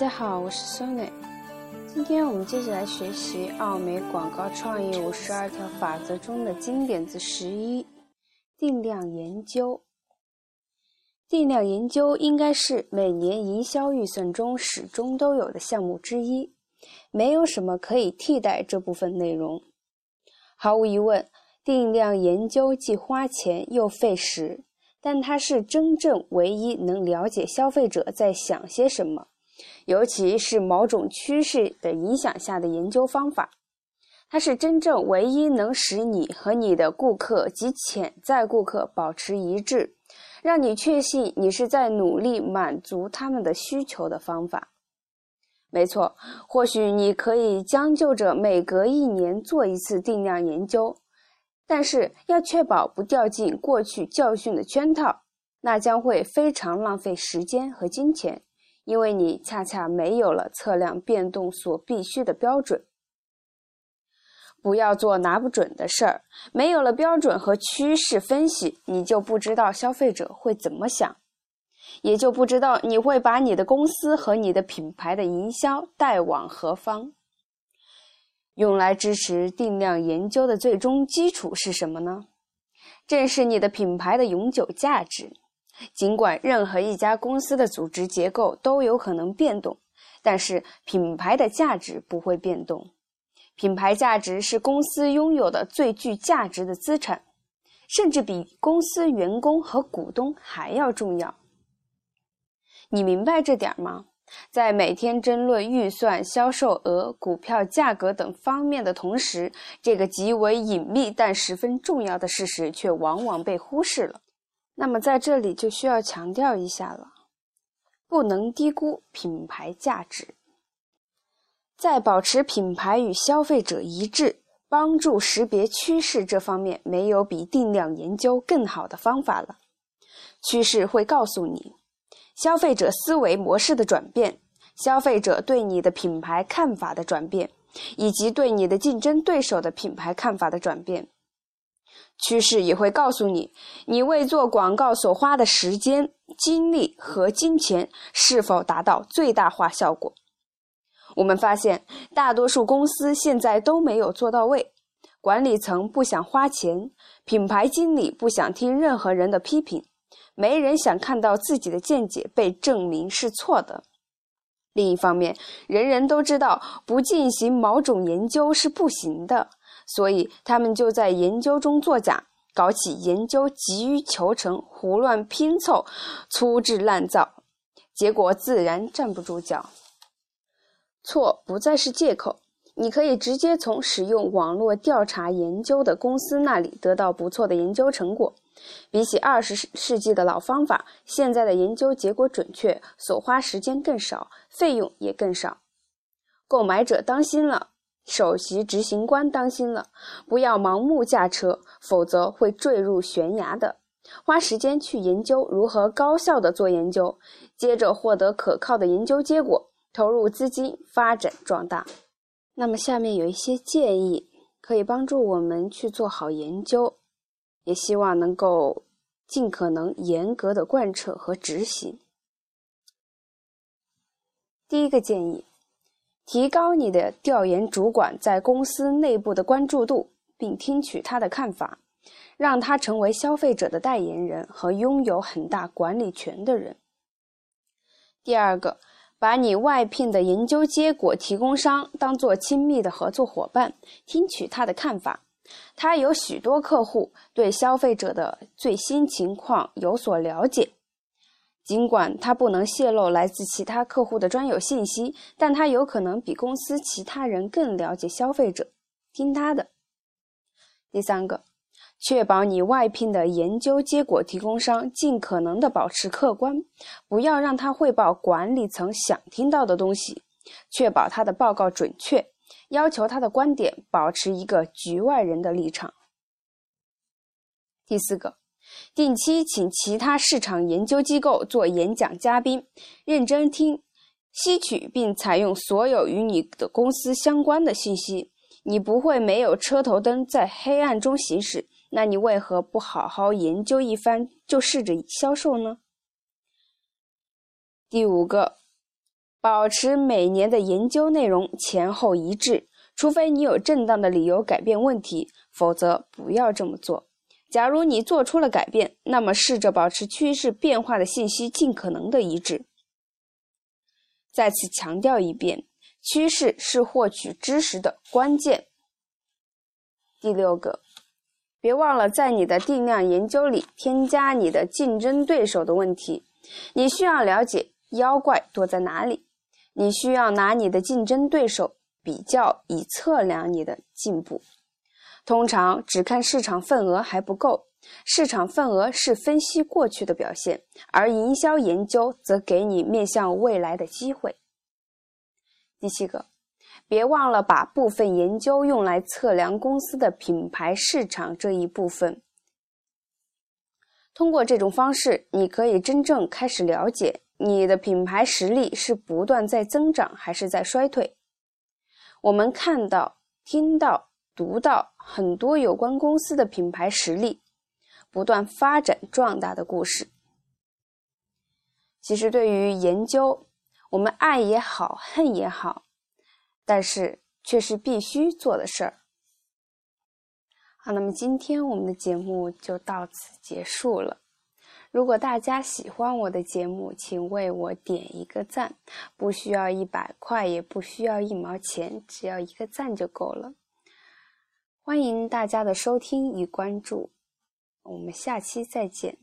大家好，我是 Sonny，。今天我们接着来学习奥美广告创意五十二条法则中的经典字十一：定量研究。定量研究应该是每年营销预算中始终都有的项目之一，没有什么可以替代这部分内容。毫无疑问，定量研究既花钱又费时，但它是真正唯一能了解消费者在想些什么，尤其是某种趋势的影响下的研究方法。它是真正唯一能使你和你的顾客及潜在顾客保持一致。让你确信你是在努力满足他们的需求的方法，没错。或许你可以将就着每隔一年做一次定量研究，但是要确保不掉进过去教训的圈套，那将会非常浪费时间和金钱，因为你恰恰没有了测量变动所必须的标准。不要做拿不准的事儿。没有了标准和趋势分析，你就不知道消费者会怎么想，也就不知道你会把你的公司和你的品牌的营销带往何方。用来支持定量研究的最终基础是什么呢？正是你的品牌的永久价值。尽管任何一家公司的组织结构都有可能变动，但是品牌的价值不会变动。品牌价值是公司拥有的最具价值的资产，甚至比公司员工和股东还要重要。你明白这点吗？在每天争论预算、销售额、股票价格等方面的同时，这个极为隐秘但十分重要的事实却往往被忽视了。那么，在这里就需要强调一下了：不能低估品牌价值。在保持品牌与消费者一致、帮助识别趋势这方面，没有比定量研究更好的方法了。趋势会告诉你消费者思维模式的转变、消费者对你的品牌看法的转变，以及对你的竞争对手的品牌看法的转变。趋势也会告诉你，你为做广告所花的时间、精力和金钱是否达到最大化效果。我们发现，大多数公司现在都没有做到位。管理层不想花钱，品牌经理不想听任何人的批评，没人想看到自己的见解被证明是错的。另一方面，人人都知道不进行某种研究是不行的，所以他们就在研究中作假，搞起研究急于求成、胡乱拼凑、粗制滥造，结果自然站不住脚。错不再是借口，你可以直接从使用网络调查研究的公司那里得到不错的研究成果。比起二十世纪的老方法，现在的研究结果准确，所花时间更少，费用也更少。购买者当心了，首席执行官当心了，不要盲目驾车，否则会坠入悬崖的。花时间去研究如何高效的做研究，接着获得可靠的研究结果。投入资金发展壮大。那么，下面有一些建议可以帮助我们去做好研究，也希望能够尽可能严格的贯彻和执行。第一个建议，提高你的调研主管在公司内部的关注度，并听取他的看法，让他成为消费者的代言人和拥有很大管理权的人。第二个。把你外聘的研究结果提供商当做亲密的合作伙伴，听取他的看法。他有许多客户，对消费者的最新情况有所了解。尽管他不能泄露来自其他客户的专有信息，但他有可能比公司其他人更了解消费者。听他的。第三个。确保你外聘的研究结果提供商尽可能的保持客观，不要让他汇报管理层想听到的东西，确保他的报告准确，要求他的观点保持一个局外人的立场。第四个，定期请其他市场研究机构做演讲嘉宾，认真听，吸取并采用所有与你的公司相关的信息。你不会没有车头灯在黑暗中行驶。那你为何不好好研究一番就试着销售呢？第五个，保持每年的研究内容前后一致，除非你有正当的理由改变问题，否则不要这么做。假如你做出了改变，那么试着保持趋势变化的信息尽可能的一致。再次强调一遍，趋势是获取知识的关键。第六个，别忘了在你的定量研究里添加你的竞争对手的问题。你需要了解妖怪躲在哪里。你需要拿你的竞争对手比较，以测量你的进步。通常只看市场份额还不够，市场份额是分析过去的表现，而营销研究则给你面向未来的机会。第七个，别忘了把部分研究用来测量公司的品牌市场这一部分。通过这种方式，你可以真正开始了解。你的品牌实力是不断在增长还是在衰退？我们看到、听到、读到很多有关公司的品牌实力不断发展壮大的故事。其实，对于研究，我们爱也好，恨也好，但是却是必须做的事儿。好，那么今天我们的节目就到此结束了。如果大家喜欢我的节目，请为我点一个赞，不需要一百块，也不需要一毛钱，只要一个赞就够了。欢迎大家的收听与关注，我们下期再见。